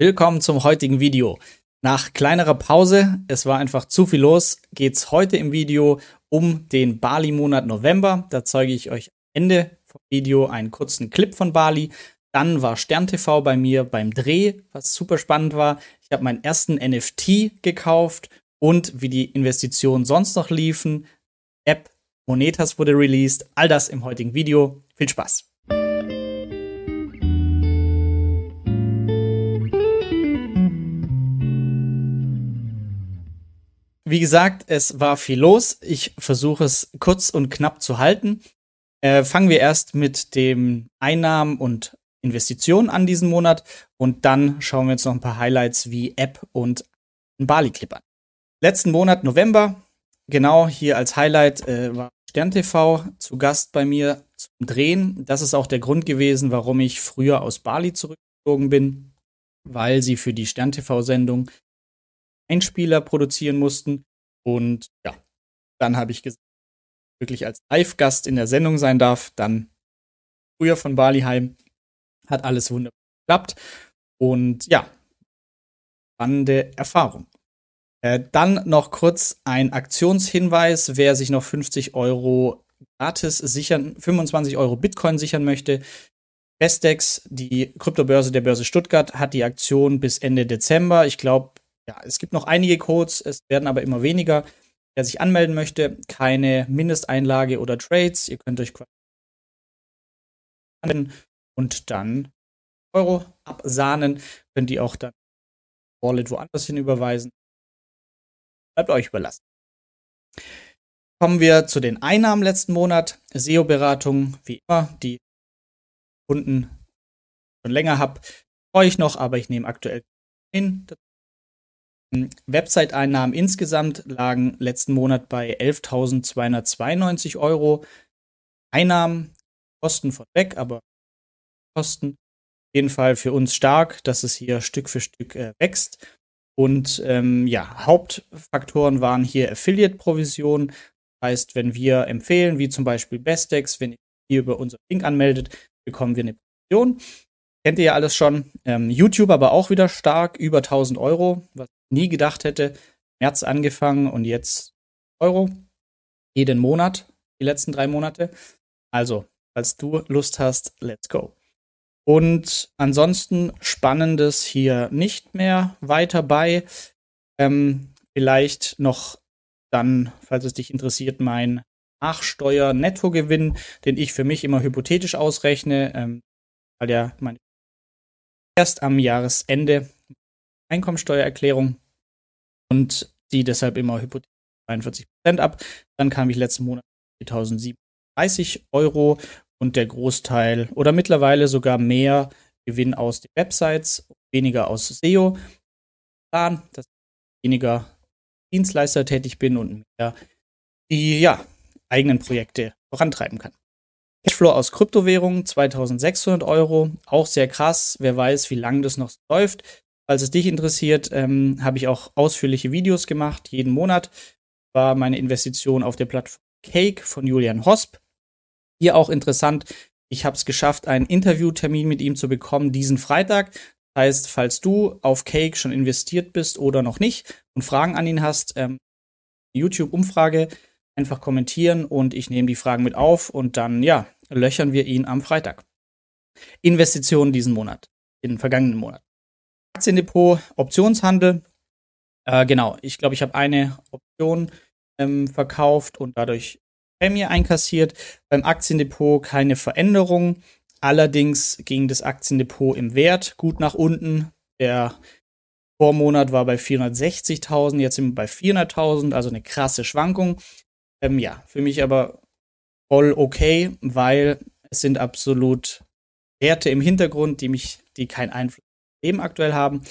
Willkommen zum heutigen Video. Nach kleinerer Pause, es war einfach zu viel los, geht's heute im Video um den Bali-Monat November. Da zeige ich euch am Ende vom Video einen kurzen Clip von Bali. Dann war Stern TV bei mir beim Dreh, was super spannend war. Ich habe meinen ersten NFT gekauft und wie die Investitionen sonst noch liefen. App Monetas wurde released. All das im heutigen Video. Viel Spaß! Wie gesagt, es war viel los. Ich versuche es kurz und knapp zu halten. Äh, fangen wir erst mit den Einnahmen und Investitionen an diesen Monat und dann schauen wir uns noch ein paar Highlights wie App und ein Bali-Clip an. Letzten Monat, November, genau hier als Highlight äh, war Stern TV zu Gast bei mir zum Drehen. Das ist auch der Grund gewesen, warum ich früher aus Bali zurückgezogen bin, weil sie für die Stern TV-Sendung Einspieler produzieren mussten. Und ja, dann habe ich gesagt, wirklich als Live-Gast in der Sendung sein darf, dann früher von Bali heim. Hat alles wunderbar geklappt. Und ja, spannende Erfahrung. Äh, dann noch kurz ein Aktionshinweis, wer sich noch 50 Euro gratis sichern, 25 Euro Bitcoin sichern möchte. Bestex, die Kryptobörse der Börse Stuttgart, hat die Aktion bis Ende Dezember. Ich glaube, ja, es gibt noch einige Codes, es werden aber immer weniger. Wer sich anmelden möchte, keine Mindesteinlage oder Trades. Ihr könnt euch anmelden und dann Euro absahnen. Könnt ihr auch dann Wallet woanders hin überweisen. Bleibt euch überlassen. Kommen wir zu den Einnahmen letzten Monat. SEO-Beratung, wie immer, die Kunden schon länger habe, freue ich noch, aber ich nehme aktuell hin. Website-Einnahmen insgesamt lagen letzten Monat bei 11.292 Euro. Einnahmen, Kosten vorweg, aber Kosten auf jeden Fall für uns stark, dass es hier Stück für Stück äh, wächst. Und ähm, ja, Hauptfaktoren waren hier Affiliate-Provision. Das heißt, wenn wir empfehlen, wie zum Beispiel Bestex, wenn ihr hier über unser Link anmeldet, bekommen wir eine Provision. Kennt ihr ja alles schon. Ähm, YouTube aber auch wieder stark, über 1000 Euro, was nie gedacht hätte. März angefangen und jetzt Euro. Jeden Monat, die letzten drei Monate. Also, falls du Lust hast, let's go. Und ansonsten Spannendes hier nicht mehr weiter bei. Ähm, vielleicht noch dann, falls es dich interessiert, mein Nachsteuer-Nettogewinn, den ich für mich immer hypothetisch ausrechne, ähm, weil ja meine erst am Jahresende Einkommensteuererklärung und die deshalb immer hypothetisch 43 Prozent ab. Dann kam ich letzten Monat 4.037 Euro und der Großteil oder mittlerweile sogar mehr Gewinn aus den Websites, weniger aus SEO. Plan, dass ich weniger Dienstleister tätig bin und mehr die ja, eigenen Projekte vorantreiben kann. Cashflow aus Kryptowährungen 2600 Euro, auch sehr krass. Wer weiß, wie lange das noch läuft. Falls es dich interessiert, ähm, habe ich auch ausführliche Videos gemacht. Jeden Monat war meine Investition auf der Plattform Cake von Julian Hosp. Hier auch interessant, ich habe es geschafft, einen Interviewtermin mit ihm zu bekommen diesen Freitag. Das heißt, falls du auf Cake schon investiert bist oder noch nicht und Fragen an ihn hast, ähm, YouTube-Umfrage einfach kommentieren und ich nehme die Fragen mit auf und dann, ja, löchern wir ihn am Freitag. Investitionen diesen Monat, den vergangenen Monat. Aktiendepot, Optionshandel. Äh, genau, ich glaube, ich habe eine Option ähm, verkauft und dadurch Prämie einkassiert. Beim Aktiendepot keine Veränderung. Allerdings ging das Aktiendepot im Wert gut nach unten. Der Vormonat war bei 460.000, jetzt sind wir bei 400.000, also eine krasse Schwankung. Ähm, ja, für mich aber voll okay, weil es sind absolut Werte im Hintergrund, die mich, die keinen Einfluss Leben aktuell haben.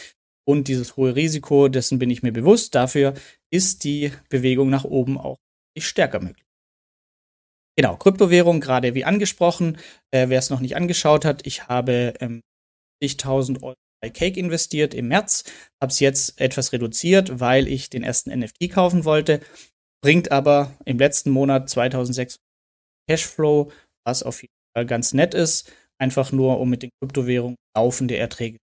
Und dieses hohe Risiko, dessen bin ich mir bewusst. Dafür ist die Bewegung nach oben auch stärker möglich. Genau, Kryptowährung, gerade wie angesprochen. Äh, Wer es noch nicht angeschaut hat, ich habe ähm, 10.000 Euro bei Cake investiert im März, habe es jetzt etwas reduziert, weil ich den ersten NFT kaufen wollte. Bringt aber im letzten Monat 2600 Cashflow, was auf jeden Fall ganz nett ist. Einfach nur, um mit den Kryptowährungen laufende Erträge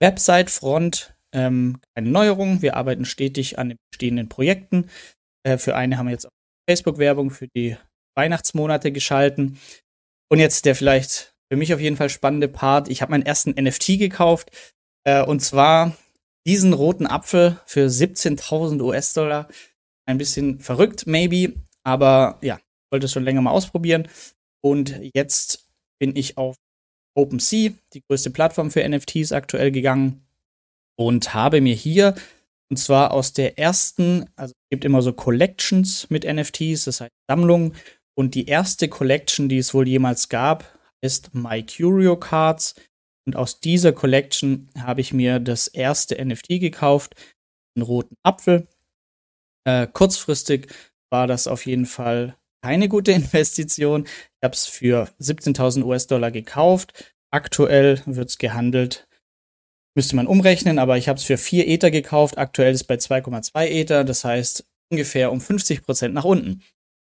Website-Front ähm, keine Neuerung. Wir arbeiten stetig an den bestehenden Projekten. Äh, für eine haben wir jetzt auch Facebook-Werbung für die Weihnachtsmonate geschalten. Und jetzt der vielleicht für mich auf jeden Fall spannende Part. Ich habe meinen ersten NFT gekauft. Äh, und zwar diesen roten Apfel für 17.000 US-Dollar. Ein bisschen verrückt, maybe. Aber ja, wollte es schon länger mal ausprobieren. Und jetzt bin ich auf OpenSea, die größte Plattform für NFTs, aktuell gegangen und habe mir hier, und zwar aus der ersten, also es gibt immer so Collections mit NFTs, das heißt Sammlungen. Und die erste Collection, die es wohl jemals gab, ist My Curio Cards. Und aus dieser Collection habe ich mir das erste NFT gekauft, einen roten Apfel. Äh, kurzfristig war das auf jeden Fall keine gute Investition. Ich habe es für 17.000 US-Dollar gekauft. Aktuell wird es gehandelt. Müsste man umrechnen, aber ich habe es für 4 Ether gekauft. Aktuell ist es bei 2,2 Ether. Das heißt ungefähr um 50 Prozent nach unten.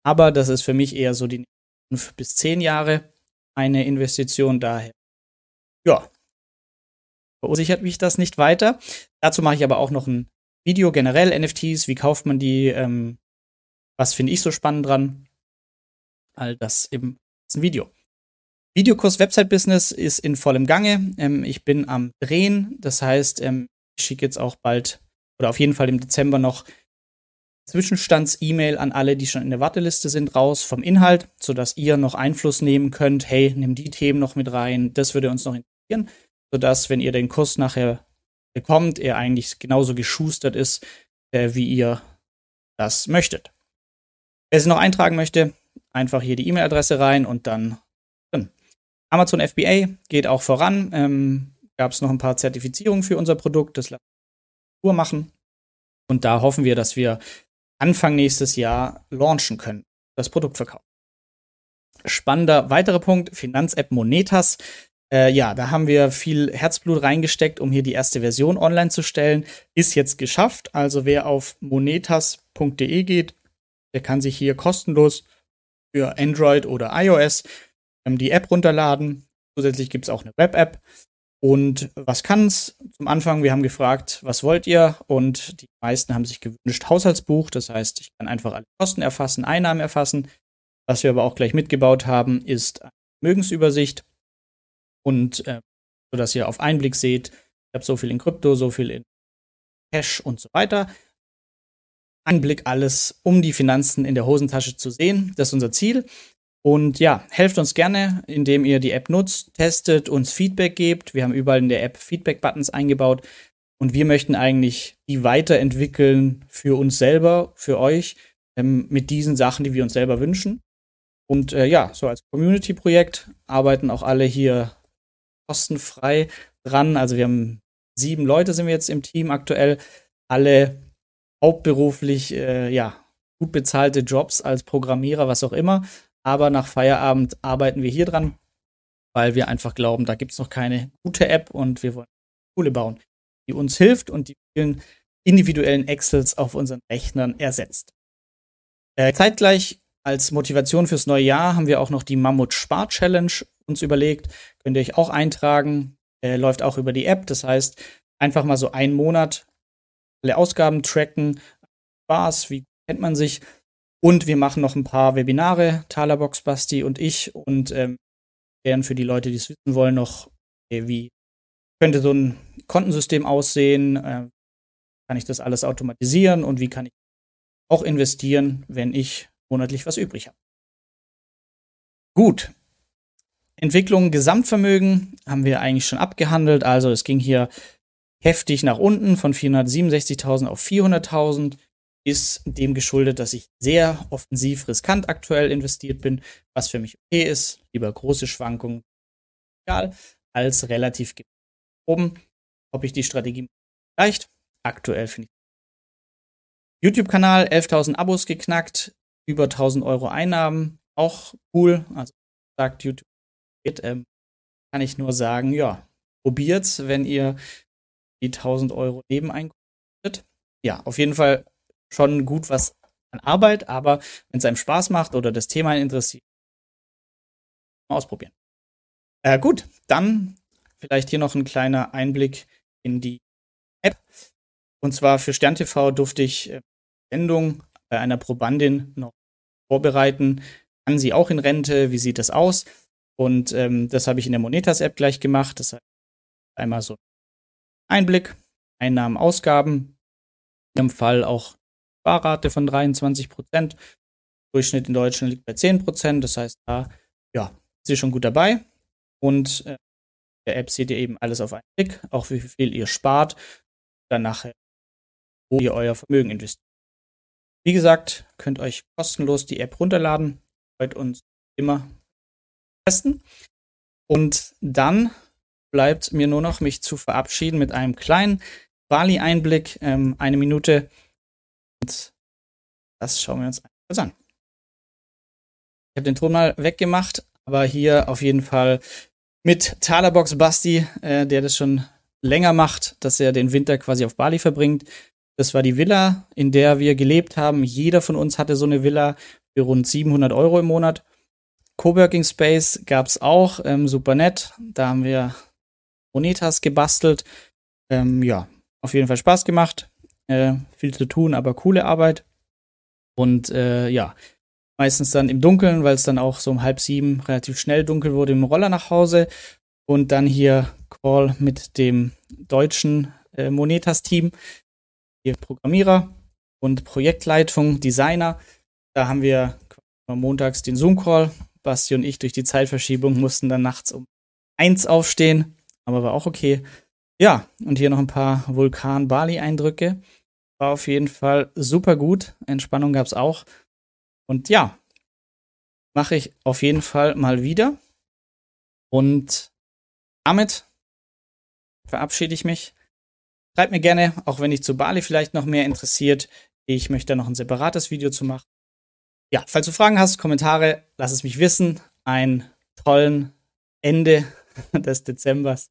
Aber das ist für mich eher so die 5 bis 10 Jahre eine Investition. Daher, ja, verunsichert mich das nicht weiter. Dazu mache ich aber auch noch ein Video generell NFTs. Wie kauft man die? Ähm, was finde ich so spannend dran? All das im Video. Videokurs Website Business ist in vollem Gange. Ähm, ich bin am Drehen. Das heißt, ähm, ich schicke jetzt auch bald oder auf jeden Fall im Dezember noch Zwischenstands-E-Mail an alle, die schon in der Warteliste sind, raus vom Inhalt, sodass ihr noch Einfluss nehmen könnt. Hey, nimm die Themen noch mit rein. Das würde uns noch interessieren, sodass, wenn ihr den Kurs nachher bekommt, er eigentlich genauso geschustert ist, äh, wie ihr das möchtet. Wer sich noch eintragen möchte, einfach hier die E-Mail-Adresse rein und dann drin. Amazon FBA geht auch voran. Ähm, Gab es noch ein paar Zertifizierungen für unser Produkt, das lassen wir machen. Und da hoffen wir, dass wir Anfang nächstes Jahr launchen können, das Produkt verkaufen. Spannender weiterer Punkt, Finanz-App Monetas. Äh, ja, da haben wir viel Herzblut reingesteckt, um hier die erste Version online zu stellen. Ist jetzt geschafft. Also wer auf monetas.de geht, der kann sich hier kostenlos für Android oder iOS ähm, die App runterladen. Zusätzlich gibt es auch eine Web-App. Und was kann es? Zum Anfang, wir haben gefragt, was wollt ihr? Und die meisten haben sich gewünscht Haushaltsbuch. Das heißt, ich kann einfach alle Kosten erfassen, Einnahmen erfassen. Was wir aber auch gleich mitgebaut haben, ist eine Vermögensübersicht. Und äh, sodass ihr auf einen Blick seht, ich habe so viel in Krypto, so viel in Cash und so weiter. Ein Blick alles, um die Finanzen in der Hosentasche zu sehen. Das ist unser Ziel. Und ja, helft uns gerne, indem ihr die App nutzt, testet, uns Feedback gebt. Wir haben überall in der App Feedback-Buttons eingebaut. Und wir möchten eigentlich die weiterentwickeln für uns selber, für euch, ähm, mit diesen Sachen, die wir uns selber wünschen. Und äh, ja, so als Community-Projekt arbeiten auch alle hier kostenfrei dran. Also wir haben sieben Leute sind wir jetzt im Team aktuell, alle hauptberuflich, äh, ja, gut bezahlte Jobs als Programmierer, was auch immer. Aber nach Feierabend arbeiten wir hier dran, weil wir einfach glauben, da gibt es noch keine gute App und wir wollen eine Schule bauen, die uns hilft und die vielen individuellen Excels auf unseren Rechnern ersetzt. Äh, zeitgleich als Motivation fürs neue Jahr haben wir auch noch die Mammut Spar Challenge uns überlegt. Könnt ihr euch auch eintragen. Äh, läuft auch über die App. Das heißt, einfach mal so einen Monat alle Ausgaben tracken. Spaß, wie kennt man sich? Und wir machen noch ein paar Webinare, Talerbox, Basti und ich. Und ähm, werden für die Leute, die es wissen wollen, noch, okay, wie könnte so ein Kontensystem aussehen? Äh, kann ich das alles automatisieren? Und wie kann ich auch investieren, wenn ich monatlich was übrig habe? Gut. Entwicklung Gesamtvermögen haben wir eigentlich schon abgehandelt. Also es ging hier heftig nach unten von 467.000 auf 400.000 ist dem geschuldet, dass ich sehr offensiv riskant aktuell investiert bin, was für mich okay ist. Lieber große Schwankungen, egal, als relativ oben. Ob ich die Strategie reicht, aktuell finde ich. YouTube-Kanal, 11.000 Abos geknackt, über 1.000 Euro Einnahmen, auch cool. Also sagt YouTube, ähm, kann ich nur sagen, ja, probiert's, wenn ihr die 1.000 Euro Nebeneinkommen Ja, auf jeden Fall schon gut was an Arbeit, aber wenn es einem Spaß macht oder das Thema interessiert, mal ausprobieren. Äh, gut, dann vielleicht hier noch ein kleiner Einblick in die App. Und zwar für SternTV durfte ich äh, Sendung bei einer Probandin noch vorbereiten. Kann sie auch in Rente? Wie sieht das aus? Und ähm, das habe ich in der Monetas-App gleich gemacht. Das heißt, einmal so Einblick, Einnahmen, Ausgaben. Dem Fall auch Sparrate von 23 Prozent. Durchschnitt in Deutschland liegt bei 10 Prozent. Das heißt, da ja, ist sie schon gut dabei. Und äh, der App seht ihr eben alles auf einen Blick, auch wie viel ihr spart, dann nachher, wo ihr euer Vermögen investiert. Wie gesagt, könnt euch kostenlos die App runterladen. Freut uns immer testen. Und dann bleibt mir nur noch, mich zu verabschieden mit einem kleinen Bali-Einblick, ähm, eine Minute. Und das schauen wir uns kurz an. Ich habe den Ton mal weggemacht, aber hier auf jeden Fall mit Talerbox Basti, äh, der das schon länger macht, dass er den Winter quasi auf Bali verbringt. Das war die Villa, in der wir gelebt haben. Jeder von uns hatte so eine Villa für rund 700 Euro im Monat. Coworking Space gab es auch, ähm, super nett. Da haben wir Bonitas gebastelt. Ähm, ja, auf jeden Fall Spaß gemacht. Äh, viel zu tun, aber coole Arbeit. Und äh, ja, meistens dann im Dunkeln, weil es dann auch so um halb sieben relativ schnell dunkel wurde im Roller nach Hause. Und dann hier Call mit dem deutschen äh, Monetas-Team, hier Programmierer und Projektleitung, Designer. Da haben wir montags den Zoom-Call. Basti und ich durch die Zeitverschiebung mussten dann nachts um eins aufstehen aber war auch okay. Ja, und hier noch ein paar Vulkan-Bali-Eindrücke. War auf jeden Fall super gut. Entspannung gab es auch. Und ja, mache ich auf jeden Fall mal wieder. Und damit verabschiede ich mich. Schreibt mir gerne, auch wenn dich zu Bali vielleicht noch mehr interessiert. Ich möchte da noch ein separates Video zu machen. Ja, falls du Fragen hast, Kommentare, lass es mich wissen. Einen tollen Ende des Dezembers.